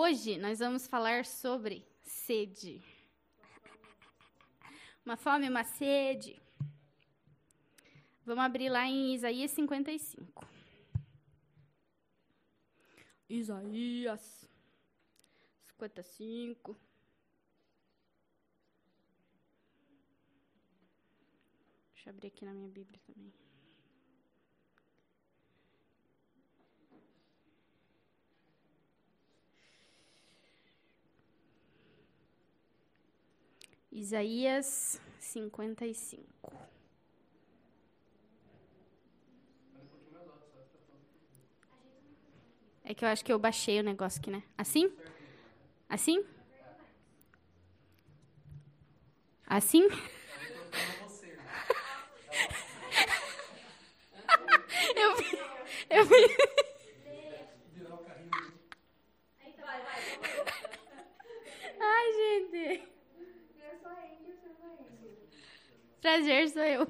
Hoje nós vamos falar sobre sede. Uma fome, uma sede. Vamos abrir lá em Isaías 55. Isaías 55. Deixa eu abrir aqui na minha Bíblia também. Isaías 55. É que eu acho que eu baixei o negócio aqui, né? Assim? Assim? Assim? eu vi. Eu vi. Ai, gente. Prazer, sou eu.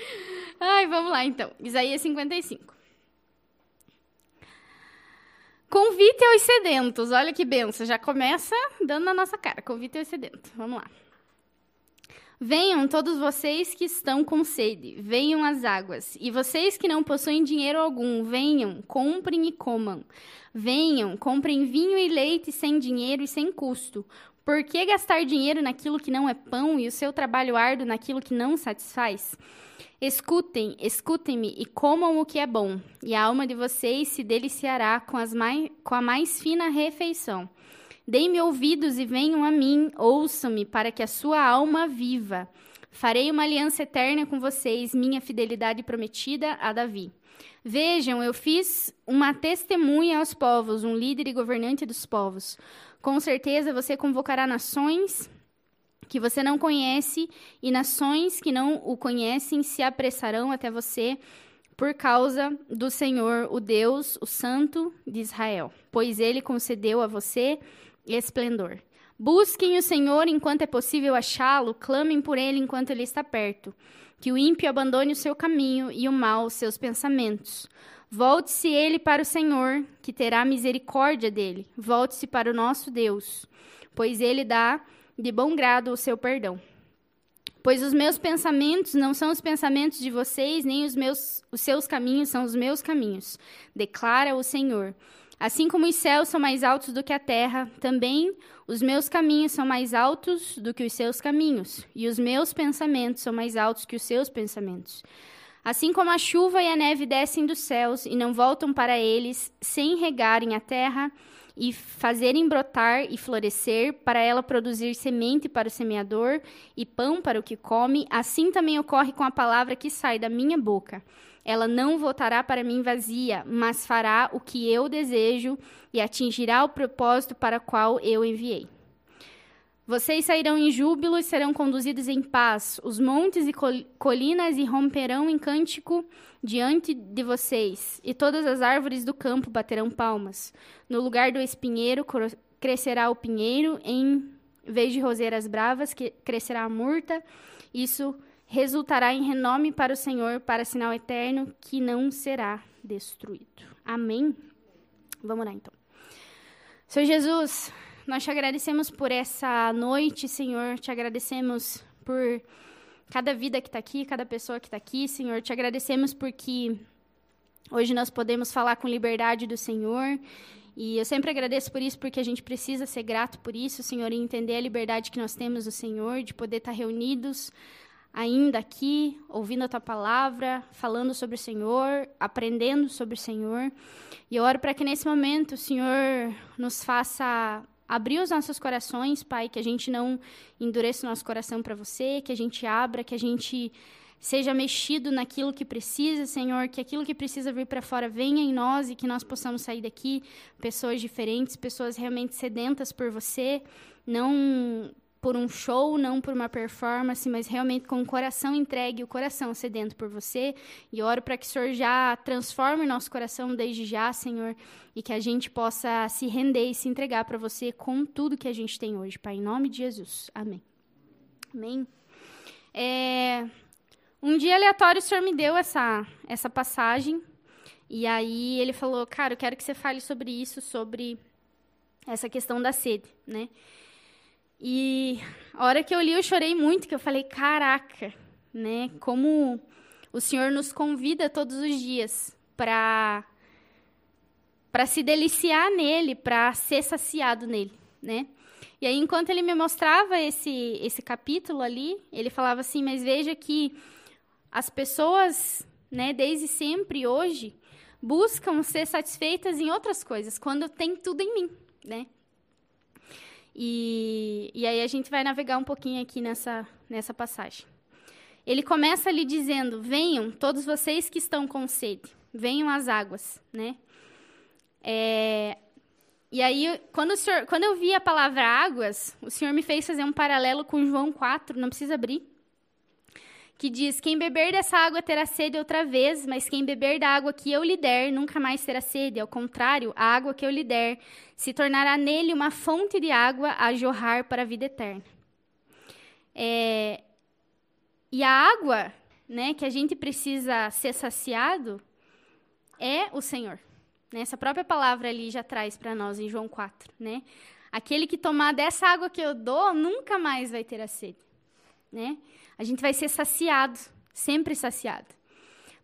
Ai, vamos lá então. Isaías 55. Convite aos sedentos. Olha que benção. Já começa dando na nossa cara. Convite aos sedentos. Vamos lá. Venham todos vocês que estão com sede, venham às águas. E vocês que não possuem dinheiro algum, venham, comprem e comam. Venham, comprem vinho e leite sem dinheiro e sem custo. Por que gastar dinheiro naquilo que não é pão e o seu trabalho árduo naquilo que não satisfaz? Escutem, escutem-me e comam o que é bom, e a alma de vocês se deliciará com, as mais, com a mais fina refeição. Deem-me ouvidos e venham a mim, ouçam-me, para que a sua alma viva. Farei uma aliança eterna com vocês, minha fidelidade prometida a Davi. Vejam, eu fiz uma testemunha aos povos, um líder e governante dos povos. Com certeza você convocará nações que você não conhece, e nações que não o conhecem se apressarão até você por causa do Senhor, o Deus, o Santo de Israel, pois ele concedeu a você esplendor. Busquem o Senhor enquanto é possível achá-lo, clamem por ele enquanto ele está perto. Que o ímpio abandone o seu caminho e o mal os seus pensamentos. Volte-se ele para o Senhor, que terá misericórdia dele. Volte-se para o nosso Deus, pois ele dá de bom grado o seu perdão. Pois os meus pensamentos não são os pensamentos de vocês, nem os meus os seus caminhos são os meus caminhos, declara o Senhor. Assim como os céus são mais altos do que a terra, também os meus caminhos são mais altos do que os seus caminhos, e os meus pensamentos são mais altos que os seus pensamentos. Assim como a chuva e a neve descem dos céus e não voltam para eles sem regarem a terra e fazerem brotar e florescer, para ela produzir semente para o semeador e pão para o que come, assim também ocorre com a palavra que sai da minha boca. Ela não voltará para mim vazia, mas fará o que eu desejo e atingirá o propósito para qual eu enviei. Vocês sairão em júbilo e serão conduzidos em paz. Os montes e colinas irromperão em cântico diante de vocês, e todas as árvores do campo baterão palmas. No lugar do espinheiro crescerá o pinheiro, em vez de roseiras bravas, crescerá a murta. Isso resultará em renome para o Senhor, para sinal eterno que não será destruído. Amém? Vamos lá então. Senhor Jesus, nós te agradecemos por essa noite, Senhor, te agradecemos por cada vida que está aqui, cada pessoa que está aqui, Senhor, te agradecemos porque hoje nós podemos falar com liberdade do Senhor. E eu sempre agradeço por isso, porque a gente precisa ser grato por isso, Senhor, e entender a liberdade que nós temos do Senhor, de poder estar reunidos ainda aqui, ouvindo a tua palavra, falando sobre o Senhor, aprendendo sobre o Senhor. E eu oro para que nesse momento o Senhor nos faça abrir os nossos corações, Pai, que a gente não endureça o nosso coração para você, que a gente abra, que a gente seja mexido naquilo que precisa, Senhor, que aquilo que precisa vir para fora venha em nós e que nós possamos sair daqui pessoas diferentes, pessoas realmente sedentas por você, não por um show, não por uma performance, mas realmente com o coração entregue, o coração sedento por você. E oro para que o Senhor já transforme nosso coração desde já, Senhor, e que a gente possa se render e se entregar para você com tudo que a gente tem hoje, Pai, em nome de Jesus. Amém. Amém. É, um dia aleatório o Senhor me deu essa, essa passagem, e aí ele falou, cara, eu quero que você fale sobre isso, sobre essa questão da sede, né? E a hora que eu li, eu chorei muito, que eu falei, caraca, né? Como o Senhor nos convida todos os dias para para se deliciar nele, para ser saciado nele, né? E aí, enquanto ele me mostrava esse, esse capítulo ali, ele falava assim: Mas veja que as pessoas, né, desde sempre, hoje, buscam ser satisfeitas em outras coisas, quando tem tudo em mim, né? E, e aí a gente vai navegar um pouquinho aqui nessa, nessa passagem. Ele começa ali dizendo: Venham, todos vocês que estão com sede, venham às águas, né? É, e aí, quando, senhor, quando eu vi a palavra águas, o Senhor me fez fazer um paralelo com João 4, não precisa abrir, que diz: Quem beber dessa água terá sede outra vez, mas quem beber da água que eu lhe der nunca mais terá sede. Ao contrário, a água que eu lhe der se tornará nele uma fonte de água a jorrar para a vida eterna. É, e a água né, que a gente precisa ser saciado é o Senhor. Né? Essa própria palavra ali já traz para nós em João 4, né? Aquele que tomar dessa água que eu dou nunca mais vai ter a sede, né? A gente vai ser saciado, sempre saciado.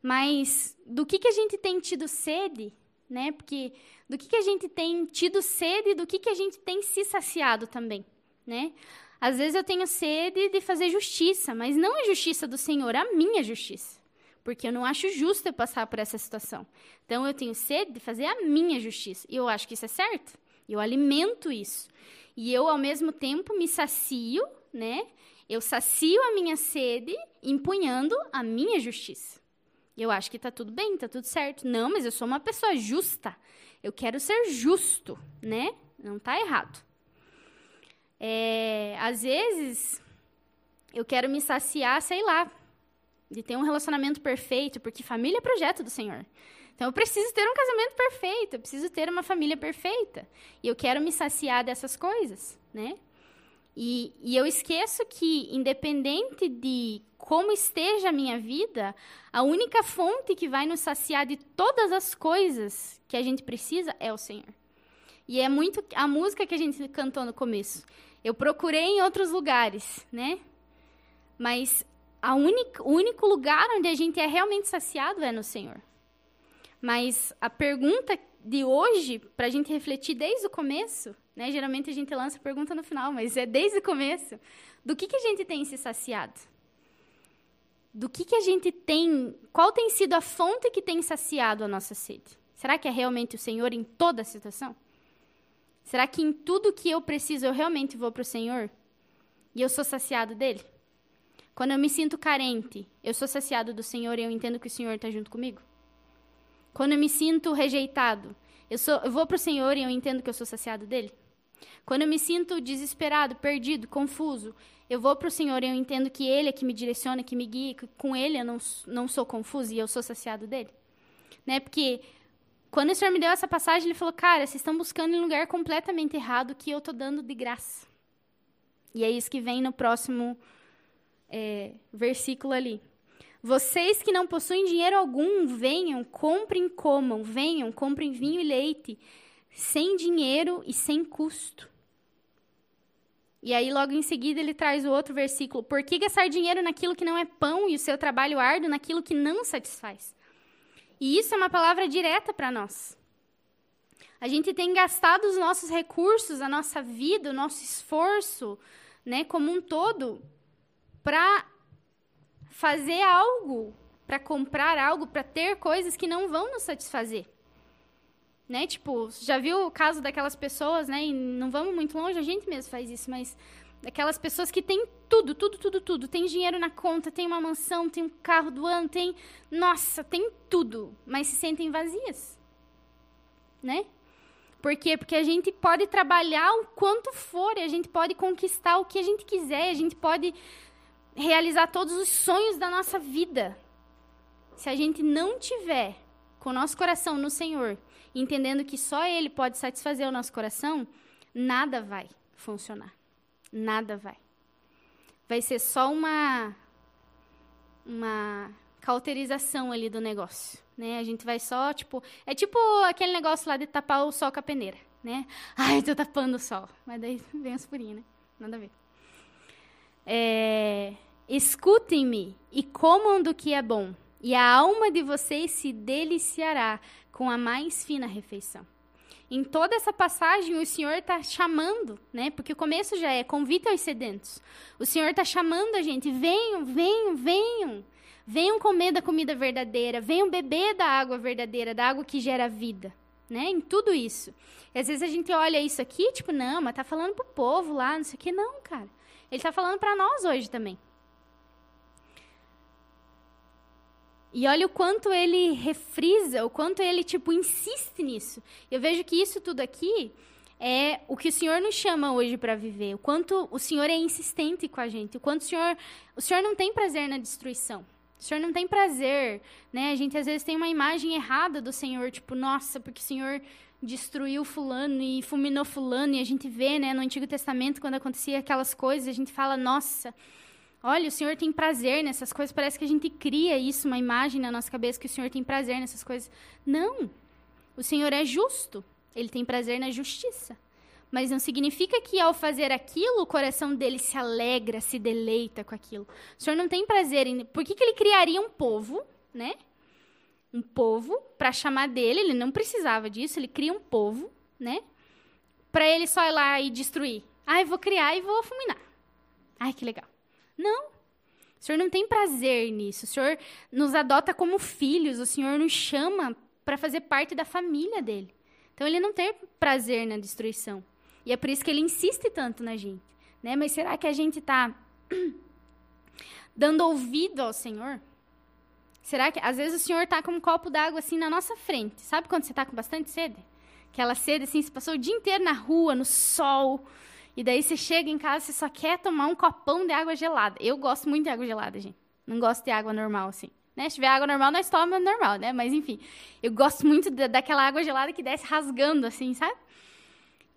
Mas do que que a gente tem tido sede, né? Porque do que que a gente tem tido sede, do que que a gente tem se saciado também, né? Às vezes eu tenho sede de fazer justiça, mas não a justiça do Senhor, a minha justiça porque eu não acho justo eu passar por essa situação. Então eu tenho sede de fazer a minha justiça. E eu acho que isso é certo. Eu alimento isso. E eu, ao mesmo tempo, me sacio, né? Eu sacio a minha sede empunhando a minha justiça. Eu acho que está tudo bem, está tudo certo. Não, mas eu sou uma pessoa justa. Eu quero ser justo, né? Não está errado. É, às vezes, eu quero me saciar, sei lá, de ter um relacionamento perfeito, porque família é projeto do Senhor. Então eu preciso ter um casamento perfeito, eu preciso ter uma família perfeita. E eu quero me saciar dessas coisas, né? E, e eu esqueço que, independente de como esteja a minha vida, a única fonte que vai nos saciar de todas as coisas que a gente precisa é o Senhor. E é muito a música que a gente cantou no começo. Eu procurei em outros lugares, né? Mas a única, o único lugar onde a gente é realmente saciado é no Senhor. Mas a pergunta de hoje, para a gente refletir desde o começo, né? Geralmente a gente lança a pergunta no final, mas é desde o começo. Do que, que a gente tem se saciado? Do que, que a gente tem. Qual tem sido a fonte que tem saciado a nossa sede? Será que é realmente o Senhor em toda a situação? Será que em tudo que eu preciso eu realmente vou para o Senhor? E eu sou saciado dele? Quando eu me sinto carente, eu sou saciado do Senhor e eu entendo que o Senhor está junto comigo? Quando eu me sinto rejeitado, eu, sou, eu vou para o Senhor e eu entendo que eu sou saciado dele? Quando eu me sinto desesperado, perdido, confuso, eu vou para o Senhor e eu entendo que Ele é que me direciona, que me guia, que com Ele eu não, não sou confuso e eu sou saciado dele. Né? Porque quando o Senhor me deu essa passagem, Ele falou, cara, vocês estão buscando em um lugar completamente errado que eu estou dando de graça. E é isso que vem no próximo é, versículo ali. Vocês que não possuem dinheiro algum, venham, comprem, comam, venham, comprem vinho e leite, sem dinheiro e sem custo. E aí, logo em seguida, ele traz o outro versículo: Por que gastar dinheiro naquilo que não é pão e o seu trabalho árduo naquilo que não satisfaz? E isso é uma palavra direta para nós. A gente tem gastado os nossos recursos, a nossa vida, o nosso esforço, né, como um todo, para fazer algo, para comprar algo, para ter coisas que não vão nos satisfazer. Né? Tipo, já viu o caso daquelas pessoas, né? E não vamos muito longe, a gente mesmo faz isso, mas daquelas pessoas que têm tudo, tudo, tudo, tudo. Tem dinheiro na conta, tem uma mansão, tem um carro do ano, tem. Nossa, tem tudo, mas se sentem vazias. Né? Por quê? Porque a gente pode trabalhar o quanto for, a gente pode conquistar o que a gente quiser, a gente pode realizar todos os sonhos da nossa vida. Se a gente não tiver com o nosso coração no Senhor, entendendo que só Ele pode satisfazer o nosso coração, nada vai funcionar. Nada vai. Vai ser só uma uma cauterização ali do negócio, né? A gente vai só, tipo, é tipo aquele negócio lá de tapar o sol com a peneira, né? Ai, tô tapando o sol. Mas daí vem as furinhas, né? Nada a ver. É, Escutem-me e comam do que é bom, e a alma de vocês se deliciará com a mais fina refeição. Em toda essa passagem, o Senhor está chamando, né? Porque o começo já é convite aos sedentos. O Senhor está chamando a gente, venham, venham, venham. Venham comer da comida verdadeira, venham beber da água verdadeira, da água que gera vida, né? Em tudo isso. E às vezes a gente olha isso aqui, tipo, não, mas tá falando pro povo lá, não sei o quê. Não, cara. Ele está falando para nós hoje também. E olha o quanto ele refrisa, o quanto ele, tipo, insiste nisso. Eu vejo que isso tudo aqui é o que o Senhor nos chama hoje para viver. O quanto o Senhor é insistente com a gente. O quanto o Senhor... O Senhor não tem prazer na destruição. O Senhor não tem prazer, né? A gente às vezes tem uma imagem errada do Senhor, tipo, nossa, porque o Senhor destruiu fulano e fulminou fulano, e a gente vê, né, no Antigo Testamento, quando acontecia aquelas coisas, a gente fala, nossa, olha, o Senhor tem prazer nessas coisas, parece que a gente cria isso, uma imagem na nossa cabeça que o Senhor tem prazer nessas coisas. Não. O Senhor é justo. Ele tem prazer na justiça. Mas não significa que ao fazer aquilo, o coração dele se alegra, se deleita com aquilo. O Senhor não tem prazer em. Por que, que ele criaria um povo, né? Um povo para chamar dele, ele não precisava disso, ele cria um povo, né? Para ele só ir lá e destruir. Ah, eu vou criar e vou fulminar. Ai, que legal. Não. O Senhor não tem prazer nisso. O Senhor nos adota como filhos. O Senhor nos chama para fazer parte da família dele. Então ele não tem prazer na destruição. E é por isso que ele insiste tanto na gente. Né? Mas será que a gente está dando ouvido ao Senhor? Será que às vezes o Senhor está com um copo d'água assim na nossa frente? Sabe quando você está com bastante sede? Aquela sede assim, você passou o dia inteiro na rua, no sol, e daí você chega em casa, você só quer tomar um copão de água gelada. Eu gosto muito de água gelada, gente. Não gosto de água normal, assim. Né? Se tiver água normal, nós tomamos normal, né? Mas enfim, eu gosto muito da, daquela água gelada que desce rasgando, assim, sabe?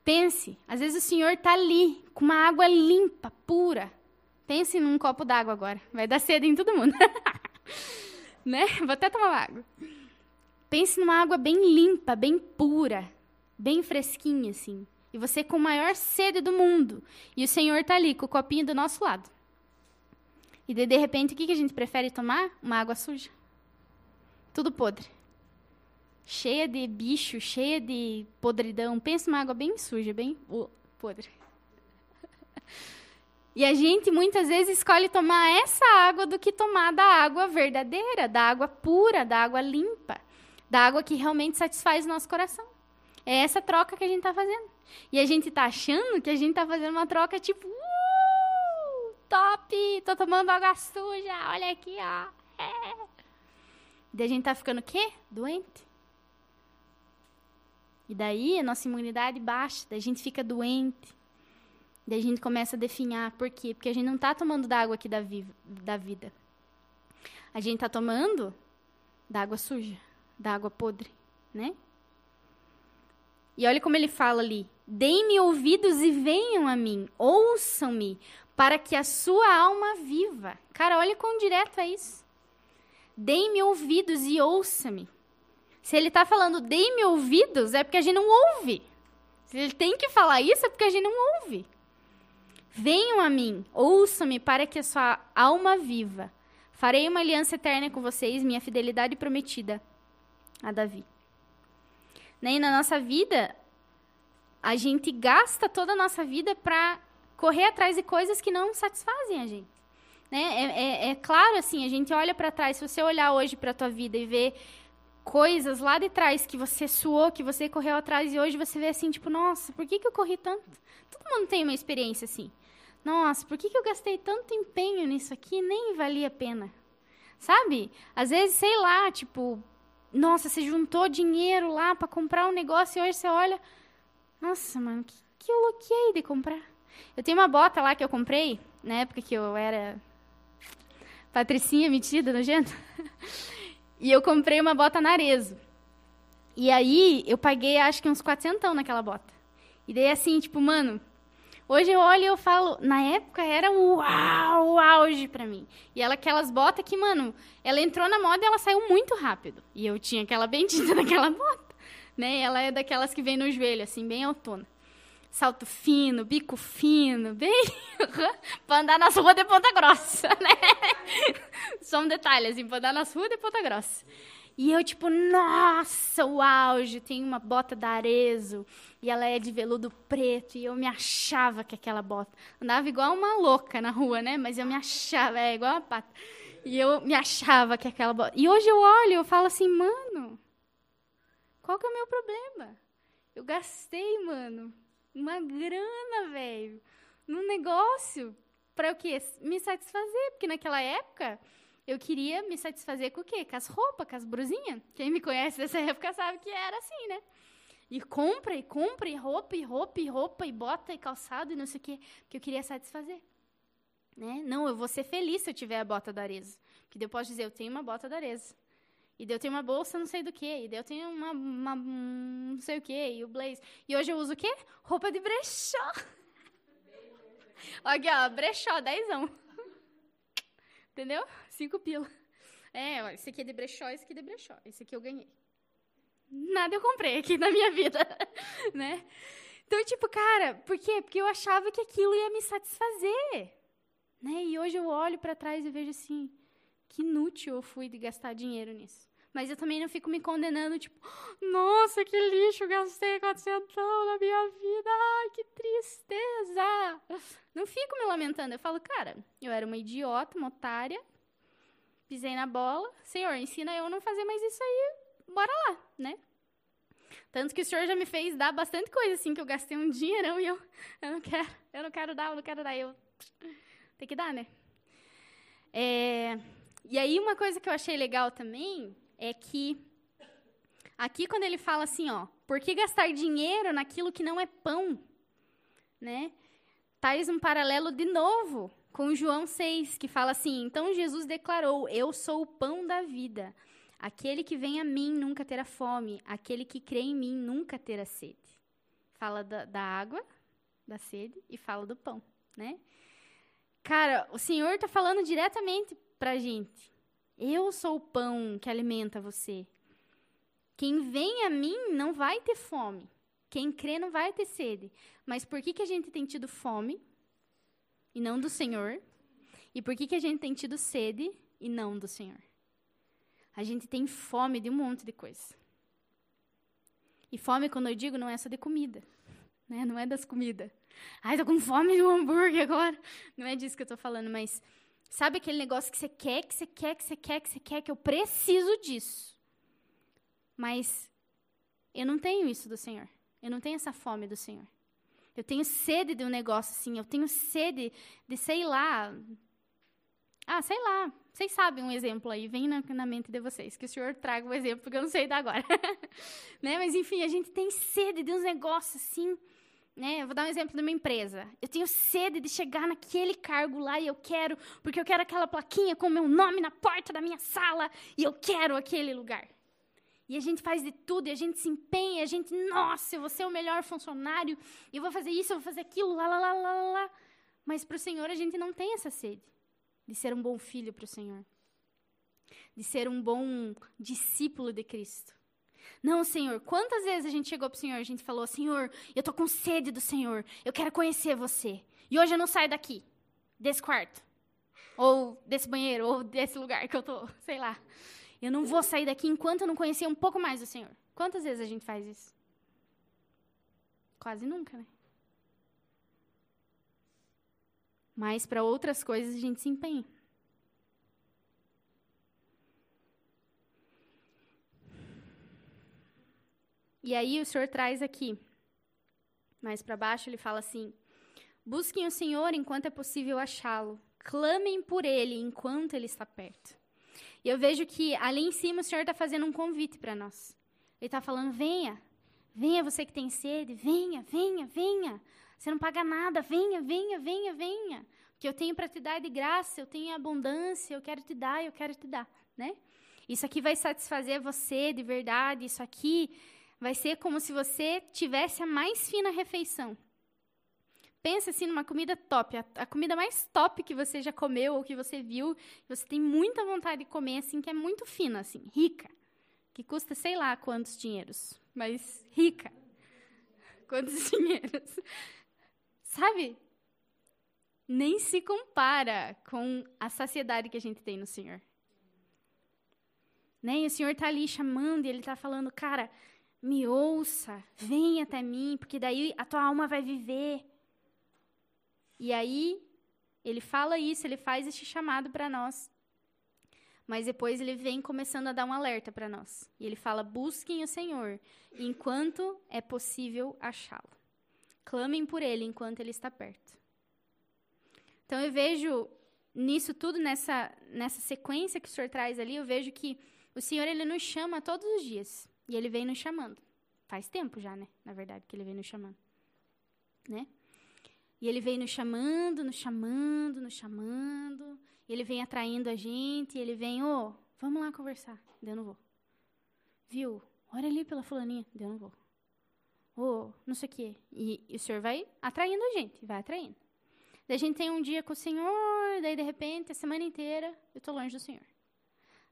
Pense, às vezes o senhor está ali, com uma água limpa, pura. Pense num copo d'água agora. Vai dar sede em todo mundo. né? Vou até tomar água. Pense numa água bem limpa, bem pura, bem fresquinha, assim. E você com a maior sede do mundo. E o Senhor está ali com o copinho do nosso lado. E de, repente, o que, a gente prefere tomar? Uma água suja. Tudo podre. Cheia de bicho, cheia de podridão. Pensa numa água bem suja, bem podre. E a gente muitas vezes escolhe tomar essa água do que tomar da água verdadeira, da água pura, da água limpa, da água que realmente satisfaz o nosso coração. É essa troca que a gente está fazendo. E a gente tá achando que a gente tá fazendo uma troca tipo, uh, top, tô tomando água suja, olha aqui, ó. É. E a gente tá ficando o quê? Doente. E daí a nossa imunidade baixa, daí a gente fica doente. Daí a gente começa a definhar. Por quê? Porque a gente não está tomando da água aqui da, vi da vida. A gente está tomando da água suja, da água podre, né? E olha como ele fala ali: Deem-me ouvidos e venham a mim, ouçam-me, para que a sua alma viva. Cara, olha quão direto é isso. Deem-me ouvidos e ouça-me. Se ele está falando deem-me ouvidos, é porque a gente não ouve. Se ele tem que falar isso, é porque a gente não ouve. Venham a mim, ouçam-me, para que a sua alma viva. Farei uma aliança eterna com vocês, minha fidelidade prometida a Davi. Nem na nossa vida, a gente gasta toda a nossa vida para correr atrás de coisas que não satisfazem a gente. Né? É, é, é claro, assim, a gente olha para trás, se você olhar hoje para a tua vida e ver coisas lá de trás que você suou, que você correu atrás e hoje você vê assim, tipo, nossa, por que, que eu corri tanto? Todo mundo tem uma experiência assim. Nossa, por que, que eu gastei tanto empenho nisso aqui? Nem valia a pena. Sabe? Às vezes, sei lá, tipo, nossa, você juntou dinheiro lá para comprar um negócio e hoje você olha, nossa, mano, que, que eu loquei de comprar. Eu tenho uma bota lá que eu comprei, na época que eu era patricinha metida, nojenta. e eu comprei uma bota na Arezo. E aí, eu paguei, acho que uns 400 naquela bota. E daí, assim, tipo, mano, hoje eu olho e eu falo, na época era uau, o auge pra mim. E ela, aquelas botas que, mano, ela entrou na moda e ela saiu muito rápido. E eu tinha aquela bendita daquela bota né? Ela é daquelas que vem no joelho, assim, bem autona. Salto fino, bico fino, bem. pra andar nas ruas de Ponta Grossa, né? Só um detalhe, assim, pra andar nas ruas de Ponta Grossa. E eu, tipo, nossa, o auge, tem uma bota da Arezo, e ela é de veludo preto, e eu me achava que aquela bota. Andava igual uma louca na rua, né? Mas eu me achava, é igual uma pata. E eu me achava que aquela bota. E hoje eu olho e falo assim, mano, qual que é o meu problema? Eu gastei, mano, uma grana, velho, num negócio para o quê? Me satisfazer, porque naquela época eu queria me satisfazer com o quê? Com as roupas, com as brusinhas. Quem me conhece dessa época sabe que era assim, né? E compra, e compra, e roupa, e roupa, e roupa, e bota, e calçado, e não sei o quê. Porque eu queria satisfazer. Né? Não, eu vou ser feliz se eu tiver a bota da Arezzo. Que daí eu posso dizer, eu tenho uma bota da Arezzo. E daí eu tenho uma bolsa não sei do que. E daí eu tenho uma, uma não sei o que. E o blaze. E hoje eu uso o quê? Roupa de brechó. Aqui, ó, brechó, dezão. Entendeu? Cinco pila. É, ó, esse aqui é de brechó, esse aqui é de brechó. Esse aqui eu ganhei. Nada eu comprei aqui na minha vida, né? Então, tipo, cara, por quê? Porque eu achava que aquilo ia me satisfazer, né? E hoje eu olho para trás e vejo assim, que inútil eu fui de gastar dinheiro nisso. Mas eu também não fico me condenando, tipo, nossa, que lixo, gastei 400 na minha vida, ai, que tristeza. Não fico me lamentando, eu falo, cara, eu era uma idiota, uma otária, pisei na bola, Senhor, ensina eu não fazer mais isso aí, bora lá, né? Tanto que o Senhor já me fez dar bastante coisa, assim, que eu gastei um dinheirão e eu, eu não quero, eu não quero dar, eu não quero dar, eu... Tem que dar, né? É, e aí, uma coisa que eu achei legal também é que aqui quando ele fala assim, ó, por que gastar dinheiro naquilo que não é pão, né? Tais um paralelo de novo com João 6, que fala assim: Então Jesus declarou: Eu sou o pão da vida. Aquele que vem a mim nunca terá fome, aquele que crê em mim nunca terá sede. Fala da, da água, da sede, e fala do pão, né? Cara, o Senhor está falando diretamente para a gente. Eu sou o pão que alimenta você. Quem vem a mim não vai ter fome. Quem crê não vai ter sede. Mas por que, que a gente tem tido fome e não do Senhor? E por que, que a gente tem tido sede e não do Senhor? A gente tem fome de um monte de coisa. E fome, quando eu digo, não é só de comida. Né? Não é das comidas. Ai, tô com fome de um hambúrguer agora. Não é disso que eu tô falando, mas Sabe aquele negócio que você quer, que você quer, que você quer, que você quer, que eu preciso disso. Mas eu não tenho isso do Senhor. Eu não tenho essa fome do Senhor. Eu tenho sede de um negócio assim, eu tenho sede de, sei lá. Ah, sei lá. Vocês sabem um exemplo aí, vem na, na mente de vocês, que o Senhor traga um exemplo, porque eu não sei dar agora. né? Mas enfim, a gente tem sede de uns negócios assim né? Eu vou dar um exemplo de uma empresa. Eu tenho sede de chegar naquele cargo lá e eu quero, porque eu quero aquela plaquinha com o meu nome na porta da minha sala e eu quero aquele lugar. E a gente faz de tudo, e a gente se empenha, a gente, nossa, eu vou ser o melhor funcionário, eu vou fazer isso, eu vou fazer aquilo, lá, lá, lá, lá, lá. Mas para o Senhor a gente não tem essa sede de ser um bom filho para o Senhor, de ser um bom discípulo de Cristo. Não, Senhor. Quantas vezes a gente chegou para o Senhor, a gente falou, Senhor, eu tô com sede do Senhor, eu quero conhecer você. E hoje eu não saio daqui, desse quarto, ou desse banheiro, ou desse lugar que eu tô, sei lá. Eu não vou sair daqui enquanto eu não conhecer um pouco mais do Senhor. Quantas vezes a gente faz isso? Quase nunca, né? Mas para outras coisas a gente se empenha. E aí o Senhor traz aqui, mais para baixo, ele fala assim: Busquem o Senhor enquanto é possível achá-lo. Clamem por ele enquanto ele está perto. E eu vejo que ali em cima o Senhor está fazendo um convite para nós. Ele está falando: venha, venha você que tem sede, venha, venha, venha. Você não paga nada, venha, venha, venha, venha. O que eu tenho para te dar de graça, eu tenho abundância, eu quero te dar, eu quero te dar, né? Isso aqui vai satisfazer você de verdade, isso aqui vai ser como se você tivesse a mais fina refeição. Pensa assim numa comida top, a, a, comida mais top que você já comeu ou que você viu, você tem muita vontade de comer assim, que é muito fina assim, rica, que custa sei lá quantos dinheiros, mas rica. Quantos dinheiros? Sabe? Nem se compara com a saciedade que a gente tem no Senhor. Né? E o Senhor está ali chamando e Ele está falando, cara, me ouça, vem até mim, porque daí a tua alma vai viver. E aí, Ele fala isso, Ele faz este chamado para nós. Mas depois ele vem começando a dar um alerta para nós. E ele fala: busquem o Senhor enquanto é possível achá-lo. Clamem por ele enquanto ele está perto. Então eu vejo nisso tudo, nessa, nessa sequência que o Senhor traz ali, eu vejo que o Senhor ele nos chama todos os dias. E ele vem nos chamando. Faz tempo já, né? Na verdade, que ele vem nos chamando. Né? E ele vem nos chamando, nos chamando, nos chamando. Ele vem atraindo a gente, ele vem, ô, oh, vamos lá conversar. Eu não vou. Viu? Olha ali pela fulaninha. Eu não vou. Ô, oh, não sei o quê. E, e o Senhor vai atraindo a gente, vai atraindo. Daí a gente tem um dia com o Senhor, daí de repente, a semana inteira, eu tô longe do Senhor.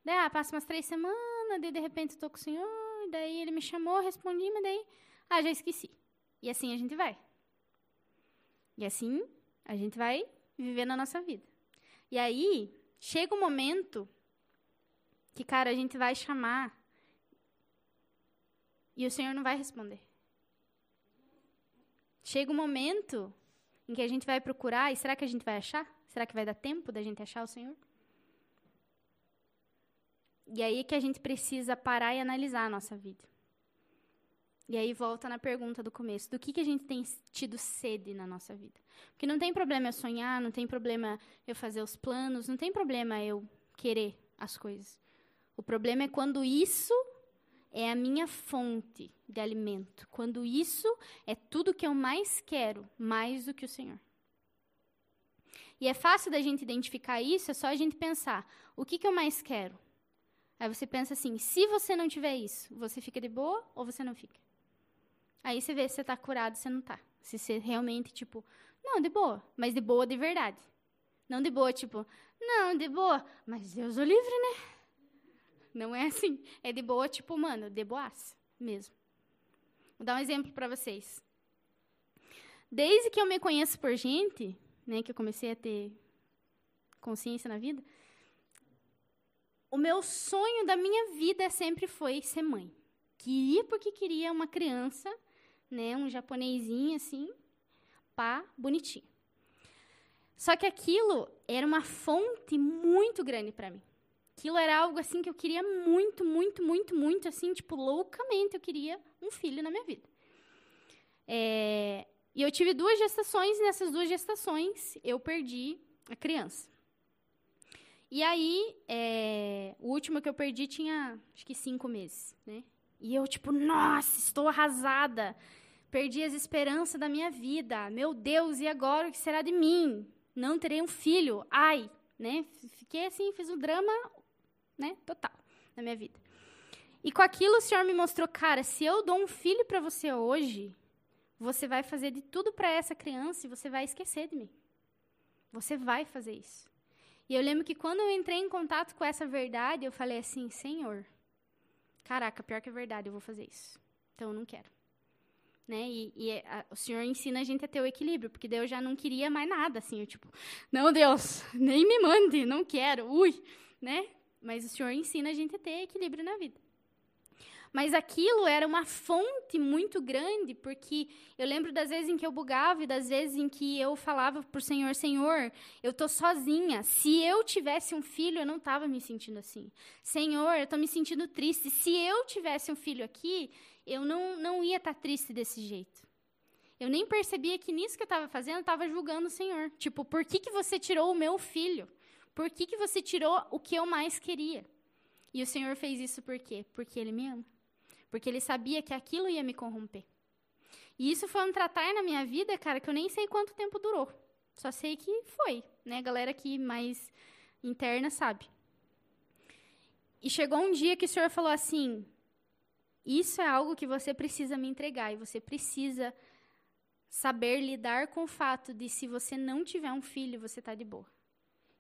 Daí, ah, passa umas três semanas, daí de repente eu tô com o Senhor, daí ele me chamou, respondi, mas daí, ah, já esqueci. E assim a gente vai. E assim a gente vai viver na nossa vida. E aí, chega um momento que, cara, a gente vai chamar e o Senhor não vai responder. Chega um momento em que a gente vai procurar e será que a gente vai achar? Será que vai dar tempo da gente achar o Senhor? E aí que a gente precisa parar e analisar a nossa vida. E aí volta na pergunta do começo: do que, que a gente tem tido sede na nossa vida? Porque não tem problema eu sonhar, não tem problema eu fazer os planos, não tem problema eu querer as coisas. O problema é quando isso é a minha fonte de alimento, quando isso é tudo que eu mais quero, mais do que o Senhor. E é fácil da gente identificar isso, é só a gente pensar: o que, que eu mais quero? Aí você pensa assim: se você não tiver isso, você fica de boa ou você não fica? Aí você vê se você tá curado, se não tá. Se você realmente, tipo, não, de boa, mas de boa de verdade. Não de boa, tipo, não, de boa, mas Deus o livre, né? Não é assim. É de boa, tipo, mano, de boas mesmo. Vou dar um exemplo para vocês. Desde que eu me conheço por gente, né, que eu comecei a ter consciência na vida, o meu sonho da minha vida sempre foi ser mãe. Queria porque queria uma criança né? Um japonesinho assim, pá, bonitinho. Só que aquilo era uma fonte muito grande para mim. Aquilo era algo assim que eu queria muito, muito, muito, muito, assim, tipo, loucamente eu queria um filho na minha vida. É, e eu tive duas gestações, e nessas duas gestações eu perdi a criança. E aí, é, o último que eu perdi tinha, acho que cinco meses, né? E eu, tipo, nossa, estou arrasada. Perdi as esperanças da minha vida. Meu Deus, e agora o que será de mim? Não terei um filho. Ai, né? Fiquei assim, fiz um drama, né, total na minha vida. E com aquilo o Senhor me mostrou, cara, se eu dou um filho para você hoje, você vai fazer de tudo para essa criança e você vai esquecer de mim. Você vai fazer isso. E eu lembro que quando eu entrei em contato com essa verdade, eu falei assim: Senhor, caraca, pior que a verdade, eu vou fazer isso. Então eu não quero. Né? E, e a, o Senhor ensina a gente a ter o equilíbrio, porque Deus já não queria mais nada, assim, eu, tipo, não, Deus, nem me mande, não quero, ui, né? Mas o Senhor ensina a gente a ter equilíbrio na vida. Mas aquilo era uma fonte muito grande, porque eu lembro das vezes em que eu bugava e das vezes em que eu falava para o Senhor, Senhor, eu estou sozinha. Se eu tivesse um filho, eu não estava me sentindo assim. Senhor, eu estou me sentindo triste. Se eu tivesse um filho aqui, eu não, não ia estar tá triste desse jeito. Eu nem percebia que nisso que eu estava fazendo, eu estava julgando o Senhor. Tipo, por que, que você tirou o meu filho? Por que, que você tirou o que eu mais queria? E o Senhor fez isso por quê? Porque Ele me ama. Porque Ele sabia que aquilo ia me corromper. E isso foi um tratar na minha vida, cara, que eu nem sei quanto tempo durou. Só sei que foi, né? A galera aqui mais interna sabe. E chegou um dia que o Senhor falou assim: isso é algo que você precisa me entregar e você precisa saber lidar com o fato de se você não tiver um filho, você tá de boa.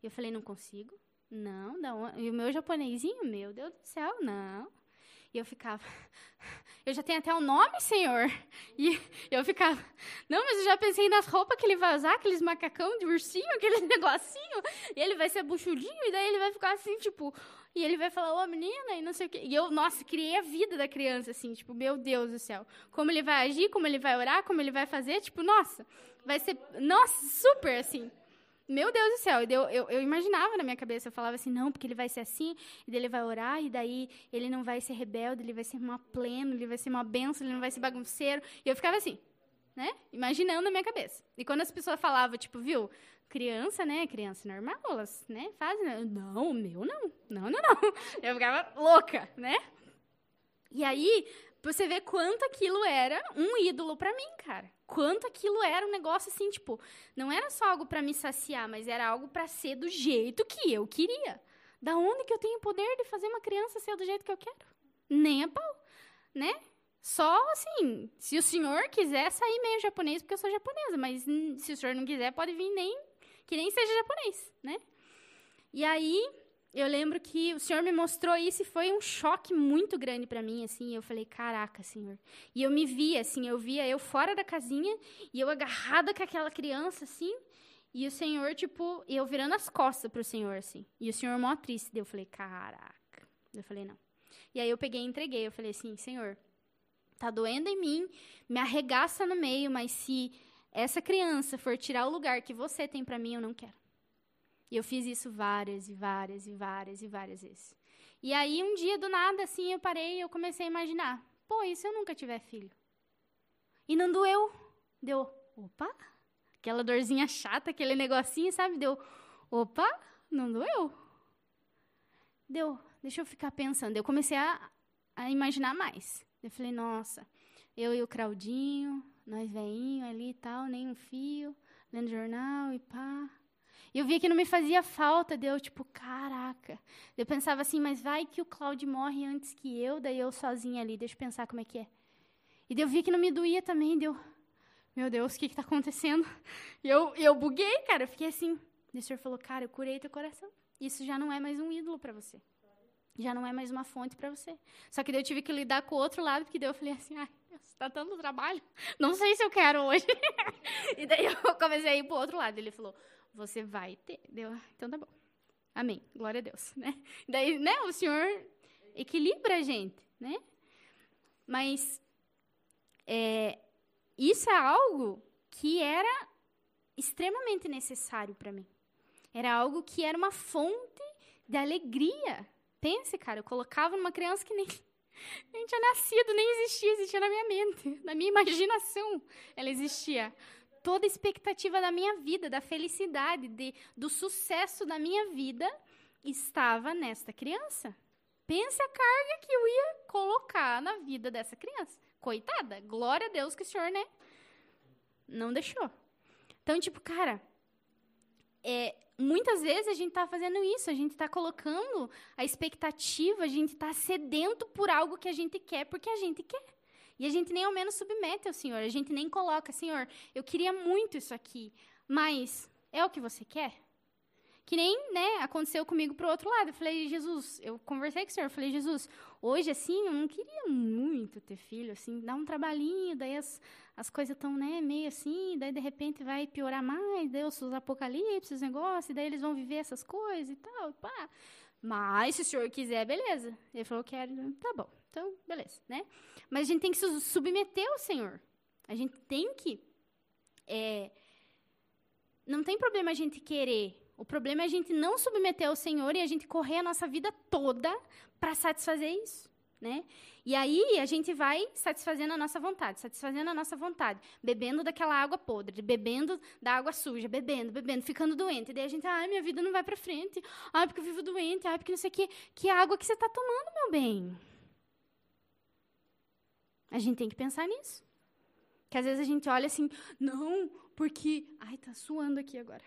E eu falei, não consigo. Não, não. E o meu japonesinho, meu Deus do céu, não. E eu ficava, eu já tenho até o nome, senhor. E eu ficava, não, mas eu já pensei nas roupas que ele vai usar, aqueles macacão de ursinho, aquele negocinho. E ele vai ser buchudinho, e daí ele vai ficar assim, tipo, e ele vai falar, ô, oh, menina, e não sei o quê. E eu, nossa, criei a vida da criança, assim, tipo, meu Deus do céu. Como ele vai agir, como ele vai orar, como ele vai fazer, tipo, nossa, vai ser, nossa, super, assim. Meu Deus do céu, eu, eu, eu, imaginava na minha cabeça, eu falava assim, não, porque ele vai ser assim, e daí ele vai orar, e daí ele não vai ser rebelde, ele vai ser uma pleno, ele vai ser uma benção, ele não vai ser bagunceiro. E eu ficava assim, né? Imaginando na minha cabeça. E quando as pessoas falavam, tipo, viu, criança, né? Criança normal, elas, né? Fazem. Né? Não, meu não. Não, não, não. Eu ficava louca, né? E aí, você vê quanto aquilo era um ídolo para mim, cara. Quanto aquilo era um negócio assim, tipo, não era só algo para me saciar, mas era algo para ser do jeito que eu queria. Da onde que eu tenho poder de fazer uma criança ser do jeito que eu quero? Nem a pau, né? Só assim, se o senhor quiser sair meio japonês, porque eu sou japonesa, mas se o senhor não quiser, pode vir nem que nem seja japonês, né? E aí, eu lembro que o Senhor me mostrou isso e foi um choque muito grande para mim, assim. Eu falei, caraca, Senhor. E eu me via, assim, eu via eu fora da casinha e eu agarrada com aquela criança, assim. E o Senhor, tipo, eu virando as costas pro Senhor, assim. E o Senhor mó triste. Eu falei, caraca. Eu falei, não. E aí eu peguei e entreguei. Eu falei assim, Senhor, tá doendo em mim, me arregaça no meio, mas se essa criança for tirar o lugar que você tem para mim, eu não quero. E eu fiz isso várias e várias e várias e várias vezes. E aí, um dia, do nada, assim, eu parei e eu comecei a imaginar. Pô, e se eu nunca tiver filho? E não doeu. Deu, opa, aquela dorzinha chata, aquele negocinho, sabe? Deu, opa, não doeu. Deu, deixa eu ficar pensando. Eu comecei a, a imaginar mais. Eu falei, nossa, eu e o Claudinho, nós veinho ali e tal, nem um fio, lendo jornal e pá. E eu via que não me fazia falta, deu tipo, caraca. Eu pensava assim, mas vai que o Cláudio morre antes que eu, daí eu sozinha ali, deixa eu pensar como é que é. E eu vi que não me doía também, deu, meu Deus, o que está acontecendo? E eu, eu buguei, cara, eu fiquei assim. E o senhor falou, cara, eu curei teu coração. Isso já não é mais um ídolo para você. Já não é mais uma fonte para você. Só que daí eu tive que lidar com o outro lado, porque daí eu falei assim, ai, está dando trabalho. Não sei se eu quero hoje. e daí eu comecei a ir para outro lado. Ele falou, você vai ter. Deu, então tá bom. Amém. Glória a Deus, né? Daí, né, o Senhor equilibra a gente, né? Mas é, isso é algo que era extremamente necessário para mim. Era algo que era uma fonte de alegria. Pense, cara, eu colocava numa criança que nem nem tinha nascido, nem existia, existia na minha mente, na minha imaginação. Ela existia. Toda a expectativa da minha vida, da felicidade, de, do sucesso da minha vida estava nesta criança. Pense a carga que eu ia colocar na vida dessa criança. Coitada, glória a Deus que o senhor, né? Não deixou. Então, tipo, cara, é, muitas vezes a gente está fazendo isso, a gente está colocando a expectativa, a gente está sedento por algo que a gente quer porque a gente quer. E a gente nem ao menos submete ao Senhor, a gente nem coloca, Senhor, eu queria muito isso aqui, mas é o que você quer? Que nem, né, aconteceu comigo pro outro lado. Eu falei, Jesus, eu conversei com o Senhor, eu falei, Jesus, hoje, assim, eu não queria muito ter filho, assim, dá um trabalhinho, daí as, as coisas estão, né, meio assim, daí de repente vai piorar mais, Deus, os apocalipses, os negócios, daí eles vão viver essas coisas e tal, pá. Mas, se o Senhor quiser, beleza. Ele falou, quero, tá bom, então, beleza, né? Mas a gente tem que se submeter ao Senhor. A gente tem que... É, não tem problema a gente querer o problema é a gente não submeter ao Senhor e a gente correr a nossa vida toda para satisfazer isso. Né? E aí a gente vai satisfazendo a nossa vontade, satisfazendo a nossa vontade, bebendo daquela água podre, bebendo da água suja, bebendo, bebendo, ficando doente. E daí a gente, ai, minha vida não vai para frente. Ai, porque eu vivo doente, ai, porque não sei o quê. Que água que você está tomando, meu bem? A gente tem que pensar nisso. Que às vezes a gente olha assim, não, porque. Ai, tá suando aqui agora.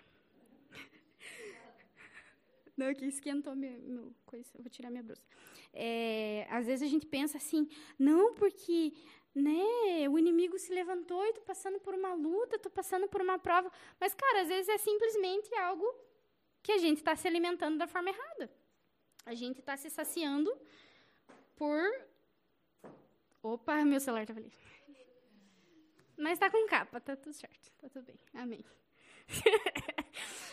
Não, que esquentou meu, meu coisa. Eu vou tirar minha blusa. É, às vezes a gente pensa assim, não, porque né, o inimigo se levantou e tô passando por uma luta, tô passando por uma prova. Mas, cara, às vezes é simplesmente algo que a gente está se alimentando da forma errada. A gente está se saciando por Opa, meu celular tava ali. Mas tá com capa, tá tudo certo. Tá tudo bem. Amém.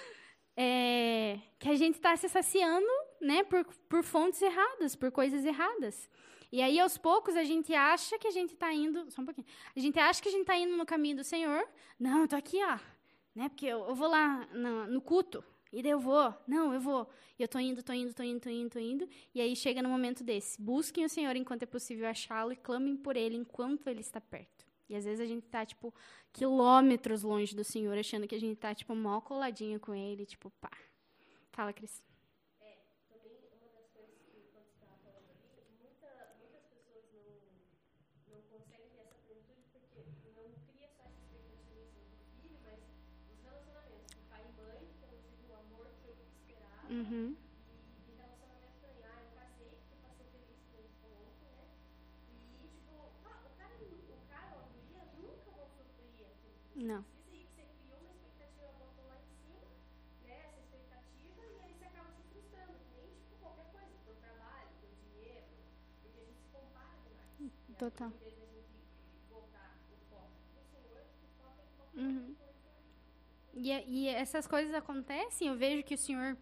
é, que a gente está se saciando né, por, por fontes erradas, por coisas erradas. E aí, aos poucos, a gente acha que a gente está indo. Só um pouquinho. A gente acha que a gente está indo no caminho do Senhor. Não, eu tô aqui, ó. Né, porque eu, eu vou lá no, no culto. E daí eu vou. Não, eu vou. E eu tô indo, tô indo, tô indo, tô indo, indo. E aí chega no momento desse. Busquem o Senhor enquanto é possível achá-lo e clamem por ele enquanto ele está perto. E às vezes a gente tá, tipo, quilômetros longe do Senhor, achando que a gente tá, tipo, mal coladinho com ele, tipo, pá. Fala, Cris. Uhum. E relacionamento também, ah, eu casei porque eu passei feliz com esse ponto, né? E, tipo, o cara, o cara ou a guria nunca vão suprir aquilo. Não. Você criou uma expectativa, botou lá em cima, né, essa expectativa, e aí você acaba se frustrando. Nem, tipo, qualquer coisa, por trabalho, por dinheiro, porque a gente se compara demais. Né? Total. Em vez de a gente voltar o foco no Senhor, o foco é em qualquer uhum. coisa. E, e essas coisas acontecem, eu vejo que o Senhor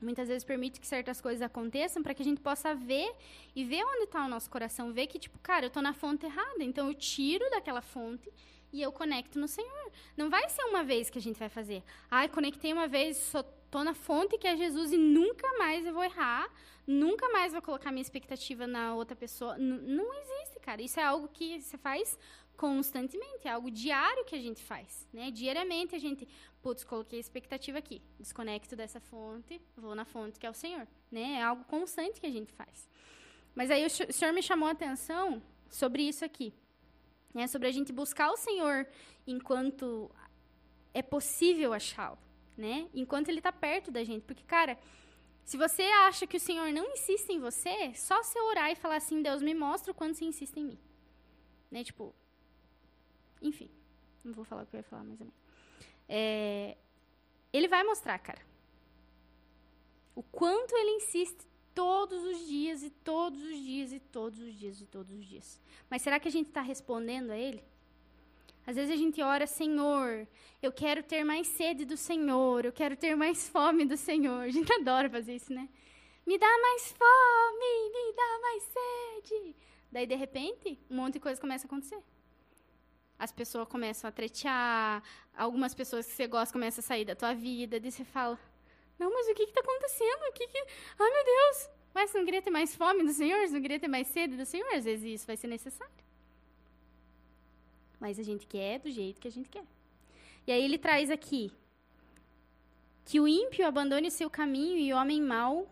muitas vezes permite que certas coisas aconteçam para que a gente possa ver e ver onde está o nosso coração, ver que tipo, cara, eu estou na fonte errada, então eu tiro daquela fonte e eu conecto no Senhor. Não vai ser uma vez que a gente vai fazer. Ai, conectei uma vez, só tô na fonte que é Jesus e nunca mais eu vou errar, nunca mais vou colocar minha expectativa na outra pessoa. N não existe, cara. Isso é algo que você faz constantemente, é algo diário que a gente faz, né? Diariamente a gente, putz, coloquei expectativa aqui, desconecto dessa fonte, vou na fonte que é o Senhor, né? É algo constante que a gente faz. Mas aí o Senhor me chamou a atenção sobre isso aqui, né? Sobre a gente buscar o Senhor enquanto é possível achá-lo, né? Enquanto ele está perto da gente, porque cara, se você acha que o Senhor não insiste em você, só você orar e falar assim, Deus me mostra o quanto você insiste em mim, né? Tipo, enfim, não vou falar o que eu ia falar, mais menos. É, ele vai mostrar, cara. O quanto ele insiste todos os dias e todos os dias e todos os dias e todos os dias. Mas será que a gente está respondendo a ele? Às vezes a gente ora, Senhor, eu quero ter mais sede do Senhor, eu quero ter mais fome do Senhor. A gente adora fazer isso, né? Me dá mais fome, me dá mais sede. Daí, de repente, um monte de coisa começa a acontecer as pessoas começam a tretear, algumas pessoas que você gosta começam a sair da tua vida, daí você fala, não, mas o que está acontecendo? O que que... Ai, meu Deus! Mas não queria ter mais fome do Senhor? Não queria ter mais sede do Senhor? Às vezes isso vai ser necessário. Mas a gente quer do jeito que a gente quer. E aí ele traz aqui que o ímpio abandone o seu caminho e o homem mau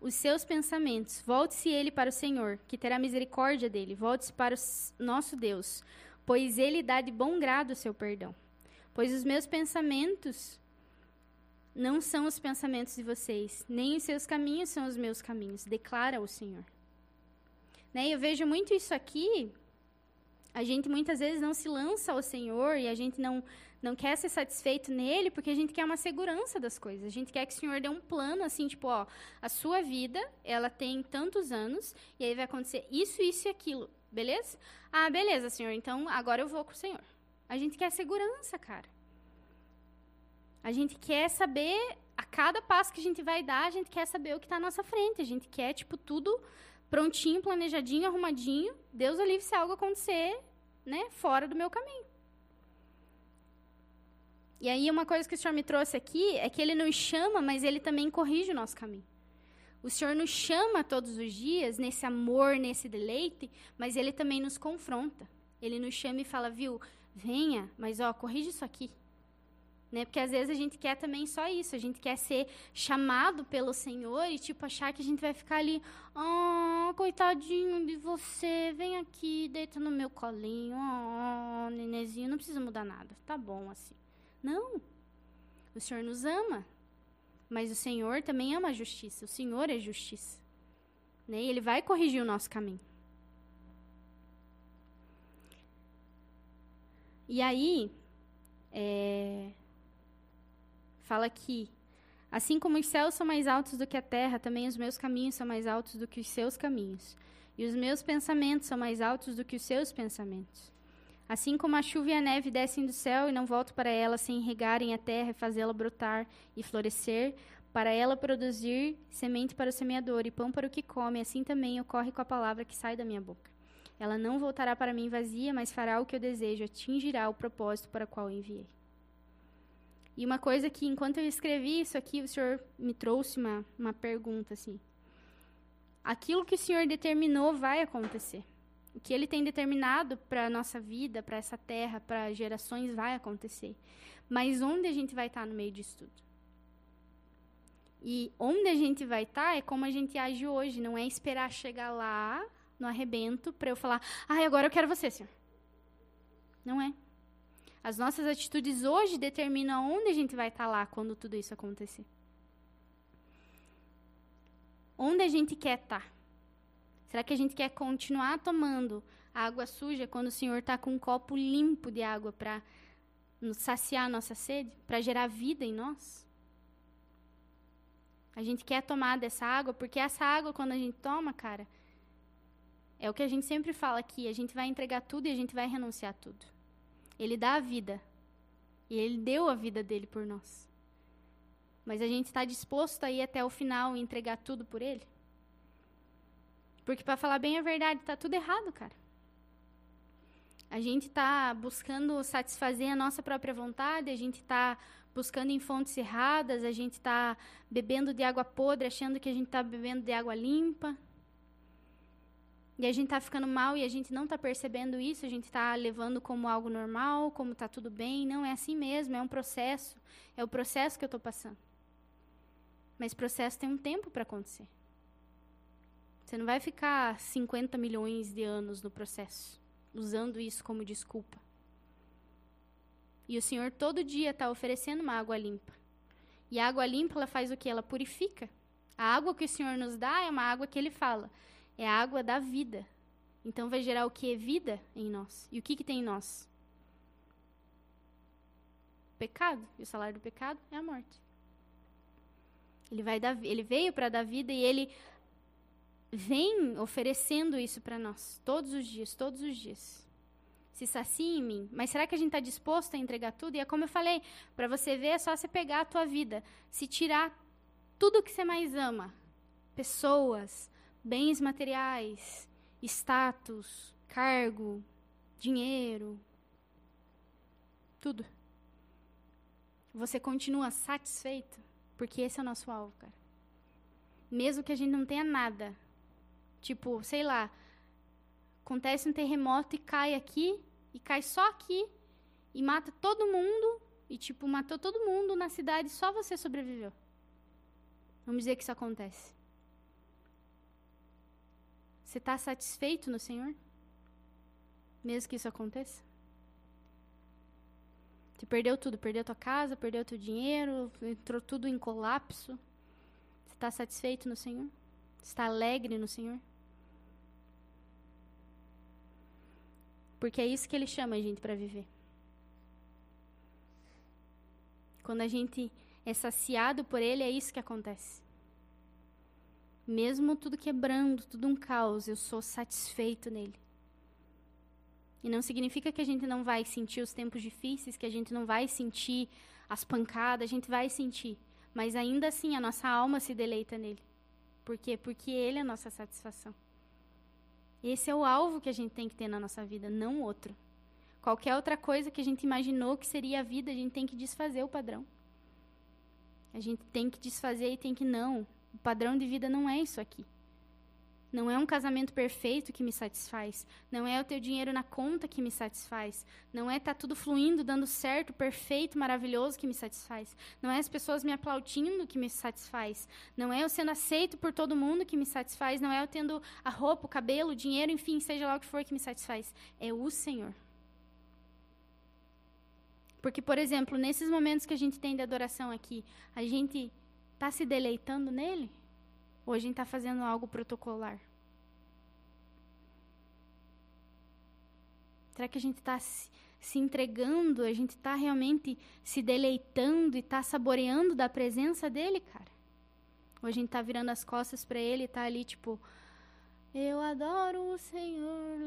os seus pensamentos. Volte-se ele para o Senhor, que terá misericórdia dele. Volte-se para o nosso Deus, pois ele dá de bom grado o seu perdão. Pois os meus pensamentos não são os pensamentos de vocês, nem os seus caminhos são os meus caminhos, declara o Senhor. Né? Eu vejo muito isso aqui. A gente muitas vezes não se lança ao Senhor e a gente não, não quer ser satisfeito nele porque a gente quer uma segurança das coisas. A gente quer que o Senhor dê um plano assim, tipo, ó, a sua vida, ela tem tantos anos e aí vai acontecer isso, isso e aquilo. Beleza? Ah, beleza, senhor. Então agora eu vou com o senhor. A gente quer segurança, cara. A gente quer saber, a cada passo que a gente vai dar, a gente quer saber o que está à nossa frente. A gente quer, tipo, tudo prontinho, planejadinho, arrumadinho. Deus o livre se algo acontecer, né, fora do meu caminho. E aí, uma coisa que o Senhor me trouxe aqui é que Ele nos chama, mas Ele também corrige o nosso caminho. O Senhor nos chama todos os dias nesse amor, nesse deleite, mas Ele também nos confronta. Ele nos chama e fala, viu, venha, mas ó, corrige isso aqui. Né? Porque às vezes a gente quer também só isso, a gente quer ser chamado pelo Senhor e tipo achar que a gente vai ficar ali, ah, oh, coitadinho de você, vem aqui, deita no meu colinho, ó, oh, nenezinho, não precisa mudar nada, tá bom assim. Não. O Senhor nos ama, mas o Senhor também ama a justiça. O Senhor é justiça. Né? E Ele vai corrigir o nosso caminho. E aí, é, fala que, assim como os céus são mais altos do que a terra, também os meus caminhos são mais altos do que os seus caminhos. e os meus pensamentos são mais altos do que os seus pensamentos. Assim como a chuva e a neve descem do céu e não voltam para ela sem regarem a terra e fazê-la brotar e florescer, para ela produzir semente para o semeador e pão para o que come, assim também ocorre com a palavra que sai da minha boca. Ela não voltará para mim vazia, mas fará o que eu desejo, atingirá o propósito para o qual eu enviei. E uma coisa que, enquanto eu escrevi isso aqui, o Senhor me trouxe uma, uma pergunta assim. Aquilo que o Senhor determinou vai acontecer. O que Ele tem determinado para a nossa vida, para essa terra, para gerações, vai acontecer. Mas onde a gente vai estar no meio disso tudo? E onde a gente vai estar é como a gente age hoje, não é esperar chegar lá no arrebento para eu falar, ah, agora eu quero você, Senhor. Não é. As nossas atitudes hoje determinam onde a gente vai estar lá quando tudo isso acontecer. Onde a gente quer estar? Será que a gente quer continuar tomando água suja quando o Senhor está com um copo limpo de água para saciar a nossa sede, para gerar vida em nós? A gente quer tomar dessa água porque essa água, quando a gente toma, cara, é o que a gente sempre fala aqui: a gente vai entregar tudo e a gente vai renunciar tudo. Ele dá a vida. E ele deu a vida dele por nós. Mas a gente está disposto a ir até o final e entregar tudo por ele? Porque, para falar bem a verdade, está tudo errado, cara. A gente está buscando satisfazer a nossa própria vontade, a gente está buscando em fontes erradas, a gente está bebendo de água podre, achando que a gente está bebendo de água limpa. E a gente está ficando mal e a gente não está percebendo isso, a gente está levando como algo normal, como está tudo bem. Não é assim mesmo, é um processo. É o processo que eu estou passando. Mas processo tem um tempo para acontecer. Você não vai ficar 50 milhões de anos no processo, usando isso como desculpa. E o Senhor todo dia está oferecendo uma água limpa. E a água limpa, ela faz o que? Ela purifica. A água que o Senhor nos dá é uma água que Ele fala é a água da vida. Então vai gerar o que? Vida em nós. E o que, que tem em nós? Pecado. E o salário do pecado é a morte. Ele, vai dar, ele veio para dar vida e ele vem oferecendo isso para nós todos os dias, todos os dias. Se sacia em mim. Mas será que a gente está disposto a entregar tudo? E é como eu falei, para você ver, é só você pegar a tua vida, se tirar tudo que você mais ama, pessoas, bens materiais, status, cargo, dinheiro, tudo. Você continua satisfeito? Porque esse é o nosso alvo, cara. Mesmo que a gente não tenha nada. Tipo, sei lá, acontece um terremoto e cai aqui, e cai só aqui, e mata todo mundo, e tipo, matou todo mundo na cidade, só você sobreviveu. Vamos dizer que isso acontece. Você está satisfeito no Senhor? Mesmo que isso aconteça? Você perdeu tudo, perdeu tua casa, perdeu teu dinheiro, entrou tudo em colapso. Você está satisfeito no Senhor? Está alegre no Senhor? Porque é isso que Ele chama a gente para viver. Quando a gente é saciado por Ele, é isso que acontece. Mesmo tudo quebrando, tudo um caos, eu sou satisfeito nele. E não significa que a gente não vai sentir os tempos difíceis, que a gente não vai sentir as pancadas, a gente vai sentir. Mas ainda assim, a nossa alma se deleita nele. Por quê? Porque ele é a nossa satisfação. Esse é o alvo que a gente tem que ter na nossa vida, não outro. Qualquer outra coisa que a gente imaginou que seria a vida, a gente tem que desfazer o padrão. A gente tem que desfazer e tem que não. O padrão de vida não é isso aqui. Não é um casamento perfeito que me satisfaz. Não é o teu dinheiro na conta que me satisfaz. Não é estar tá tudo fluindo, dando certo, perfeito, maravilhoso que me satisfaz. Não é as pessoas me aplaudindo que me satisfaz. Não é eu sendo aceito por todo mundo que me satisfaz. Não é eu tendo a roupa, o cabelo, o dinheiro, enfim, seja lá o que for que me satisfaz. É o Senhor. Porque, por exemplo, nesses momentos que a gente tem de adoração aqui, a gente Está se deleitando nele? Ou a gente está fazendo algo protocolar? Será que a gente está se, entregando? A gente está realmente se deleitando e está saboreando da presença dele, cara? Ou a gente está virando as costas para ele e está ali, tipo, Eu adoro o Senhor.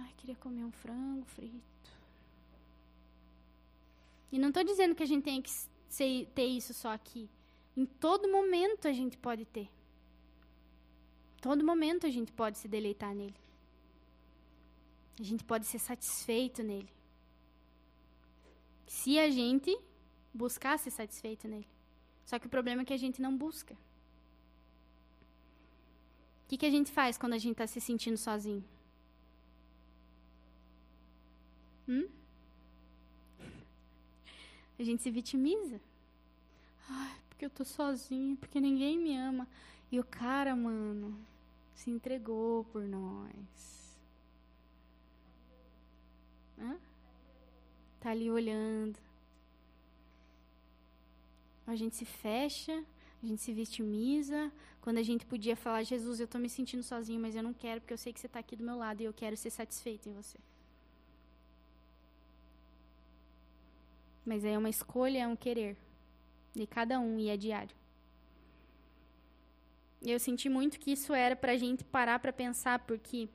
Ai, queria comer um frango frito. E não estou dizendo que a gente tem que ser, ter isso só aqui. Em todo momento a gente pode ter. Todo momento a gente pode se deleitar nele. A gente pode ser satisfeito nele. Se a gente buscar ser satisfeito nele. Só que o problema é que a gente não busca. O que, que a gente faz quando a gente está se sentindo sozinho? Hum? A gente se vitimiza. Ai, porque eu tô sozinha, porque ninguém me ama. E o cara, mano, se entregou por nós. Hã? Tá ali olhando. A gente se fecha, a gente se vitimiza. Quando a gente podia falar, Jesus, eu tô me sentindo sozinho, mas eu não quero, porque eu sei que você está aqui do meu lado e eu quero ser satisfeito em você. Mas é uma escolha, é um querer de cada um e é diário. Eu senti muito que isso era para a gente parar para pensar, porque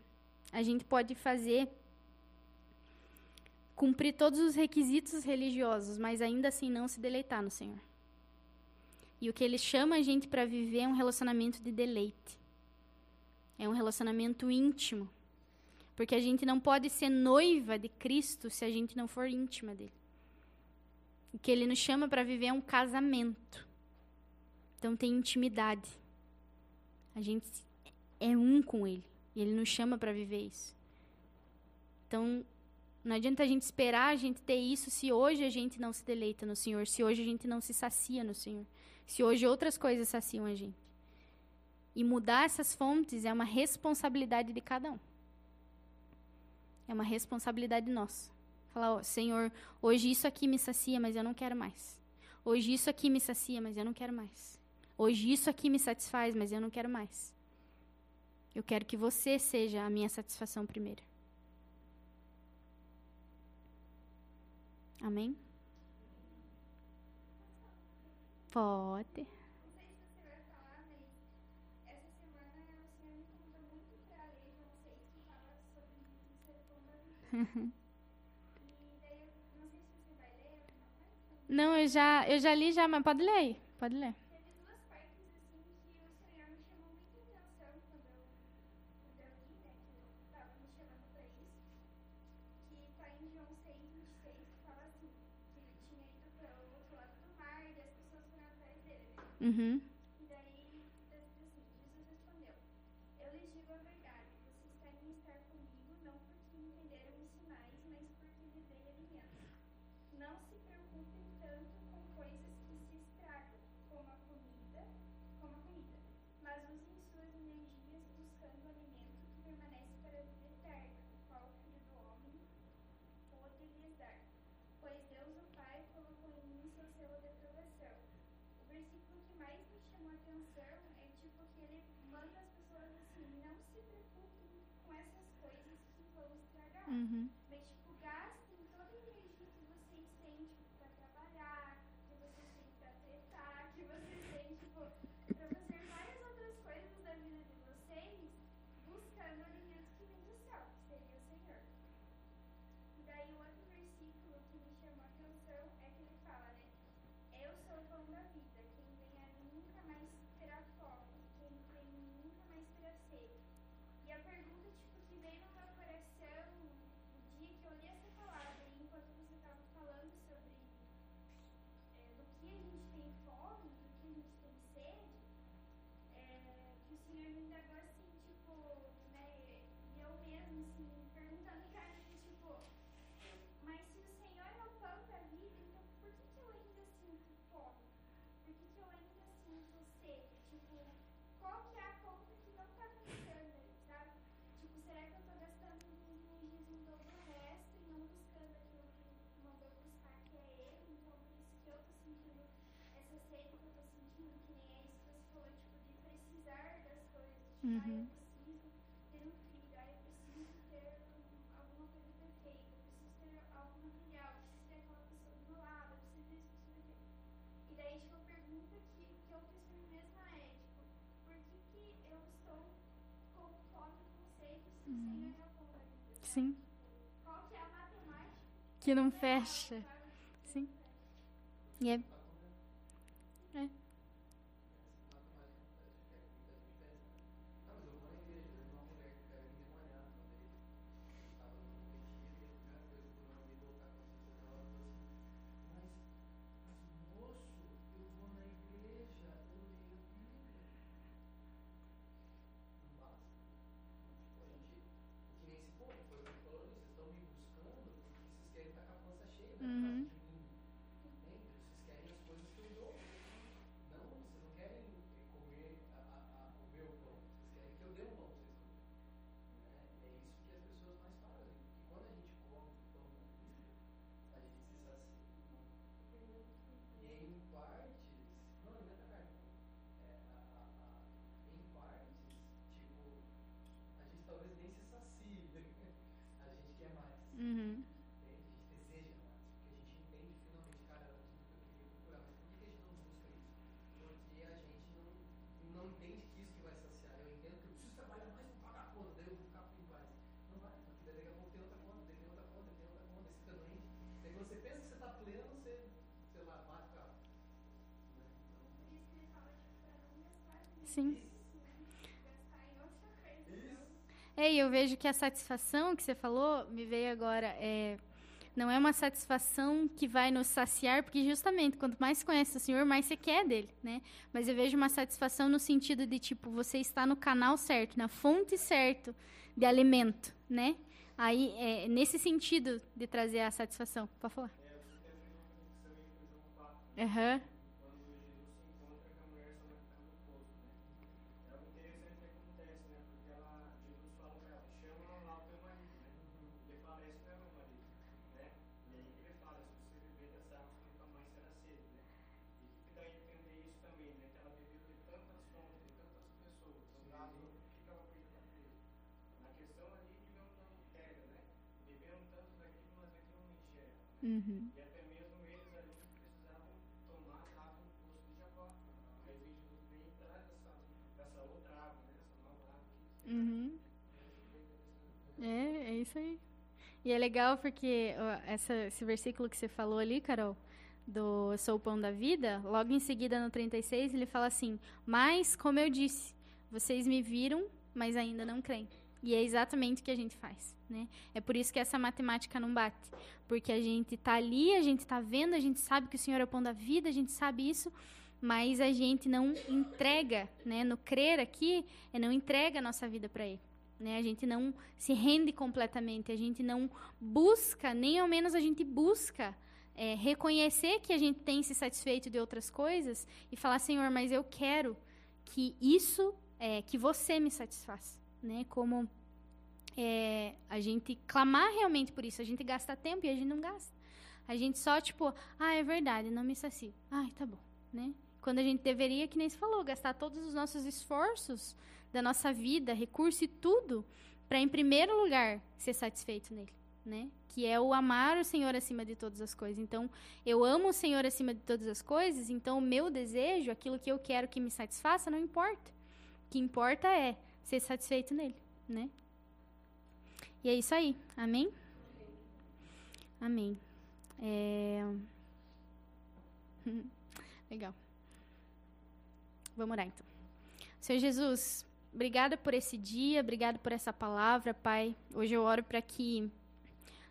a gente pode fazer cumprir todos os requisitos religiosos, mas ainda assim não se deleitar no Senhor. E o que ele chama a gente para viver é um relacionamento de deleite. É um relacionamento íntimo. Porque a gente não pode ser noiva de Cristo se a gente não for íntima dele. O que ele nos chama para viver é um casamento. Então tem intimidade. A gente é um com ele. E ele nos chama para viver isso. Então, não adianta a gente esperar a gente ter isso se hoje a gente não se deleita no Senhor, se hoje a gente não se sacia no Senhor, se hoje outras coisas saciam a gente. E mudar essas fontes é uma responsabilidade de cada um. É uma responsabilidade nossa. Falar, ó, Senhor, hoje isso aqui me sacia, mas eu não quero mais. Hoje isso aqui me sacia, mas eu não quero mais. Hoje isso aqui me satisfaz, mas eu não quero mais. Eu quero que você seja a minha satisfação primeiro. Amém? Pode. Não, eu já, eu já li já, mas pode ler aí. Pode ler. Uhum. E daí, assim, Jesus respondeu: Eu lhes digo a verdade, vocês querem estar comigo não porque entenderam os sinais, mas porque lhes dei alimento. Não se preocupem tanto com coisas que se estragam, como a comida, como a comida, mas usem suas energias buscando alimento que permanece para a vida eterna, o qual o Filho do Homem pode lhes dar. Pois Deus, o Pai, colocou em mim seu selo de aprovação. O versículo que mais me chamou a atenção é tipo que ele manda as pessoas assim, não se preocupem com essas coisas que vão estragar. Uhum. Mas tipo, gastem toda a energia que vocês têm, tipo, pra trabalhar, que vocês têm pra tretar, que vocês têm, tipo, pra fazer várias outras coisas da vida de vocês, buscando o alimento que vem do céu, que seria o Senhor. E daí o outro versículo que me chamou a atenção é que ele fala, né? Eu sou o pão da vida, quem vem a mim nunca mais terá fome, quem crê em mim nunca mais terá sede. E a pergunta, tipo, que veio no meu coração no dia que eu li essa palavra, e enquanto você estava falando sobre é, do que a gente tem fome, do que a gente tem sede, é, que fome Sim. Que é a matemática? Que não fecha. Sim. E. É. gastar nisso, Sim. gastar em outra coisa. Isso. É, e eu vejo que a satisfação que você falou me veio agora. É, não é uma satisfação que vai nos saciar, porque justamente quanto mais conhece o Senhor, mais você quer dele, né? Mas eu vejo uma satisfação no sentido de, tipo, você está no canal certo, na fonte certa de alimento, né? Aí, é nesse sentido de trazer a satisfação. Pode falar. É, você Uhum. E até mesmo eles ali precisavam tomar a água do poço de. Mas aí Jesus veio e traz essa, essa outra água, né? essa nova água que Uhum. É, é isso aí. E é legal porque ó, essa, esse versículo que você falou ali, Carol, do Eu sou o pão da vida, logo em seguida no 36 ele fala assim: Mas, como eu disse, vocês me viram, mas ainda não creem. E é exatamente o que a gente faz, né? É por isso que essa matemática não bate. Porque a gente tá ali, a gente tá vendo, a gente sabe que o Senhor é o pão da vida, a gente sabe isso, mas a gente não entrega, né? No crer aqui, é não entrega a nossa vida para Ele. Né? A gente não se rende completamente, a gente não busca, nem ao menos a gente busca é, reconhecer que a gente tem se satisfeito de outras coisas e falar, Senhor, mas eu quero que isso, é, que você me satisfaça, né? Como é, a gente clamar realmente por isso, a gente gasta tempo e a gente não gasta. A gente só, tipo, ah, é verdade, não me sacio. Ai, tá bom, né? Quando a gente deveria, que nem se falou, gastar todos os nossos esforços da nossa vida, recurso e tudo, para em primeiro lugar ser satisfeito nele, né? Que é o amar o Senhor acima de todas as coisas. Então, eu amo o Senhor acima de todas as coisas, então o meu desejo, aquilo que eu quero que me satisfaça, não importa. O que importa é ser satisfeito nele, né? E é isso aí. Amém? Amém. É... Legal. Vamos orar então. Senhor Jesus, obrigada por esse dia, obrigada por essa palavra, Pai. Hoje eu oro para que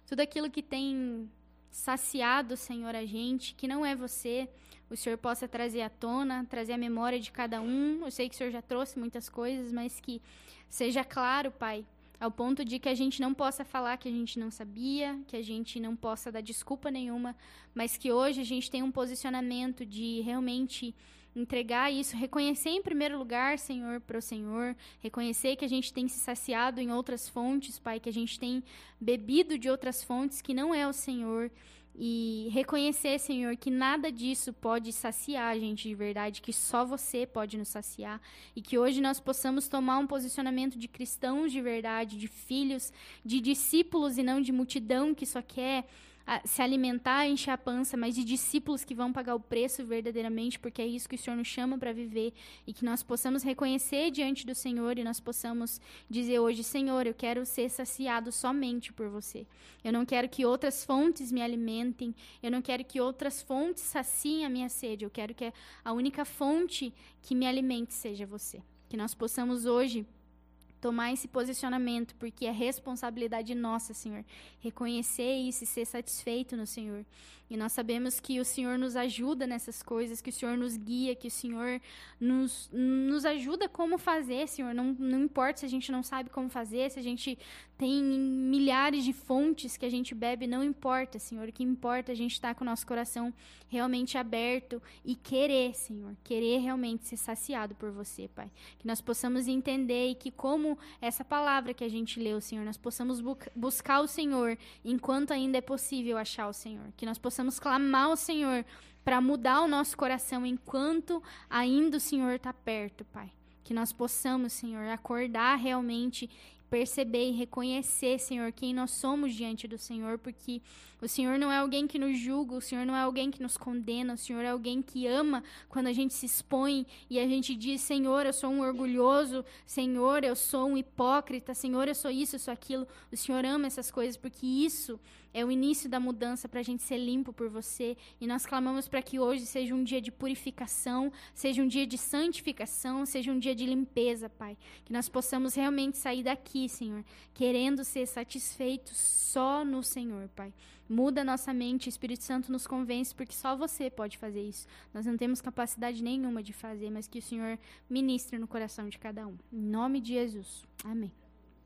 tudo aquilo que tem saciado, Senhor, a gente, que não é você, o Senhor possa trazer à tona, trazer a memória de cada um. Eu sei que o Senhor já trouxe muitas coisas, mas que seja claro, Pai, ao ponto de que a gente não possa falar que a gente não sabia, que a gente não possa dar desculpa nenhuma, mas que hoje a gente tem um posicionamento de realmente entregar isso, reconhecer em primeiro lugar, Senhor, para o Senhor, reconhecer que a gente tem se saciado em outras fontes, Pai, que a gente tem bebido de outras fontes que não é o Senhor. E reconhecer, Senhor, que nada disso pode saciar a gente de verdade, que só você pode nos saciar. E que hoje nós possamos tomar um posicionamento de cristãos de verdade, de filhos, de discípulos e não de multidão que só quer a se alimentar, encher a pança, mas de discípulos que vão pagar o preço verdadeiramente, porque é isso que o Senhor nos chama para viver e que nós possamos reconhecer diante do Senhor e nós possamos dizer hoje, Senhor, eu quero ser saciado somente por você. Eu não quero que outras fontes me alimentem, eu não quero que outras fontes saciem a minha sede, eu quero que a única fonte que me alimente seja você. Que nós possamos hoje tomar esse posicionamento, porque é responsabilidade nossa, Senhor. Reconhecer isso e ser satisfeito no Senhor. E nós sabemos que o Senhor nos ajuda nessas coisas, que o Senhor nos guia, que o Senhor nos, nos ajuda como fazer, Senhor. Não, não importa se a gente não sabe como fazer, se a gente tem milhares de fontes que a gente bebe, não importa, Senhor. O que importa é a gente estar com o nosso coração realmente aberto e querer, Senhor. Querer realmente ser saciado por você, Pai. Que nós possamos entender e que, como essa palavra que a gente leu, Senhor, nós possamos bu buscar o Senhor enquanto ainda é possível achar o Senhor. Que nós possamos clamar ao Senhor para mudar o nosso coração enquanto ainda o Senhor está perto, Pai. Que nós possamos, Senhor, acordar realmente perceber e reconhecer, Senhor, quem nós somos diante do Senhor, porque o Senhor não é alguém que nos julga, o Senhor não é alguém que nos condena, o Senhor é alguém que ama quando a gente se expõe e a gente diz: Senhor, eu sou um orgulhoso, Senhor, eu sou um hipócrita, Senhor, eu sou isso, eu sou aquilo. O Senhor ama essas coisas porque isso é o início da mudança para a gente ser limpo por você. E nós clamamos para que hoje seja um dia de purificação, seja um dia de santificação, seja um dia de limpeza, Pai. Que nós possamos realmente sair daqui, Senhor, querendo ser satisfeitos só no Senhor, Pai. Muda nossa mente, o Espírito Santo nos convence, porque só você pode fazer isso. Nós não temos capacidade nenhuma de fazer, mas que o Senhor ministre no coração de cada um. Em nome de Jesus. Amém.